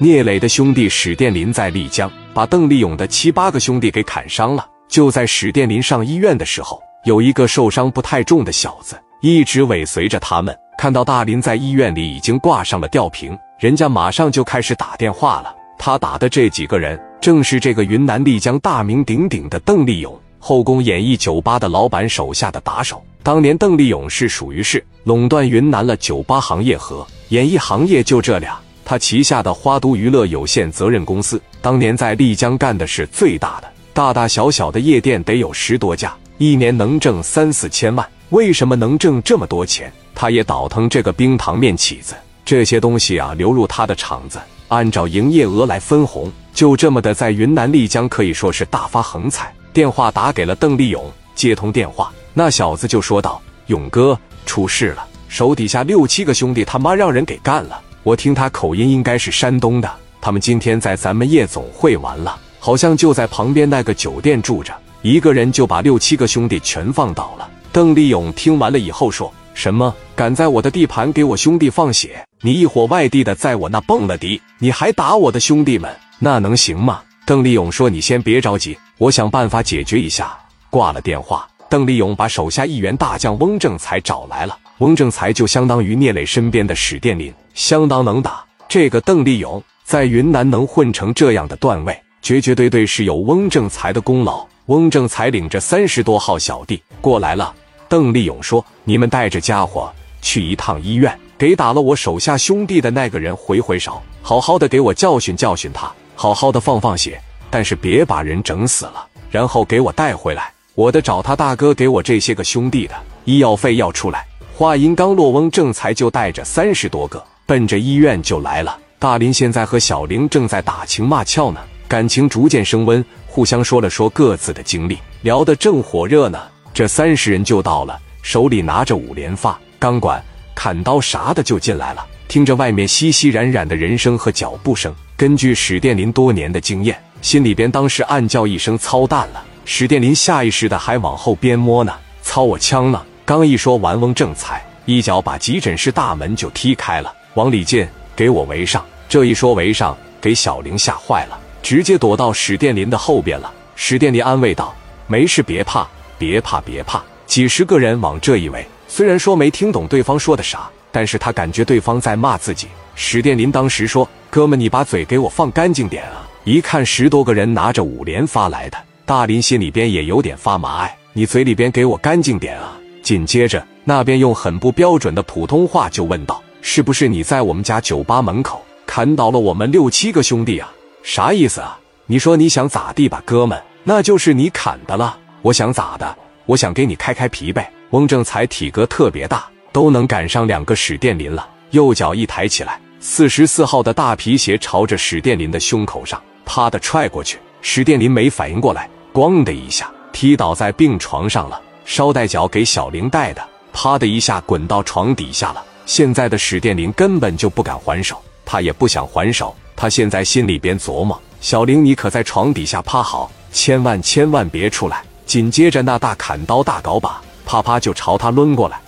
聂磊的兄弟史殿林在丽江把邓立勇的七八个兄弟给砍伤了。就在史殿林上医院的时候，有一个受伤不太重的小子一直尾随着他们。看到大林在医院里已经挂上了吊瓶，人家马上就开始打电话了。他打的这几个人正是这个云南丽江大名鼎鼎的邓立勇，后宫演艺酒吧的老板手下的打手。当年邓立勇是属于是垄断云南了酒吧行业和演艺行业就这俩。他旗下的花都娱乐有限责任公司当年在丽江干的是最大的，大大小小的夜店得有十多家，一年能挣三四千万。为什么能挣这么多钱？他也倒腾这个冰糖面起子这些东西啊，流入他的厂子，按照营业额来分红，就这么的在云南丽江可以说是大发横财。电话打给了邓立勇，接通电话，那小子就说道：“勇哥，出事了，手底下六七个兄弟他妈让人给干了。”我听他口音应该是山东的，他们今天在咱们夜总会玩了，好像就在旁边那个酒店住着，一个人就把六七个兄弟全放倒了。邓立勇听完了以后说什么：“敢在我的地盘给我兄弟放血，你一伙外地的在我那蹦了迪，你还打我的兄弟们，那能行吗？”邓立勇说：“你先别着急，我想办法解决一下。”挂了电话，邓立勇把手下一员大将翁正才找来了。翁正才就相当于聂磊身边的史殿林。相当能打，这个邓立勇在云南能混成这样的段位，绝绝对对是有翁正才的功劳。翁正才领着三十多号小弟过来了。邓立勇说：“你们带着家伙去一趟医院，给打了我手下兄弟的那个人回回勺，好好的给我教训教训他，好好的放放血，但是别把人整死了。然后给我带回来，我得找他大哥给我这些个兄弟的医药费要出来。”话音刚落，翁正才就带着三十多个。奔着医院就来了。大林现在和小玲正在打情骂俏呢，感情逐渐升温，互相说了说各自的经历，聊得正火热呢。这三十人就到了，手里拿着五连发、钢管、砍刀啥的就进来了。听着外面熙熙攘攘的人声和脚步声，根据史殿林多年的经验，心里边当时暗叫一声操蛋了。史殿林下意识的还往后边摸呢，操我枪呢！刚一说完，翁正才一脚把急诊室大门就踢开了。往里进，给我围上！这一说围上，给小玲吓坏了，直接躲到史殿林的后边了。史殿林安慰道：“没事，别怕，别怕，别怕。”几十个人往这一围，虽然说没听懂对方说的啥，但是他感觉对方在骂自己。史殿林当时说：“哥们，你把嘴给我放干净点啊！”一看十多个人拿着五连发来的，大林心里边也有点发麻。哎，你嘴里边给我干净点啊！紧接着，那边用很不标准的普通话就问道。是不是你在我们家酒吧门口砍倒了我们六七个兄弟啊？啥意思啊？你说你想咋地吧，哥们？那就是你砍的了。我想咋的？我想给你开开皮呗。翁正才体格特别大，都能赶上两个史殿林了。右脚一抬起来，四十四号的大皮鞋朝着史殿林的胸口上啪的踹过去。史殿林没反应过来，咣的一下踢倒在病床上了。捎带脚给小玲带的，啪的一下滚到床底下了。现在的史殿林根本就不敢还手，他也不想还手。他现在心里边琢磨：小玲，你可在床底下趴好，千万千万别出来。紧接着，那大砍刀大镐把啪啪就朝他抡过来。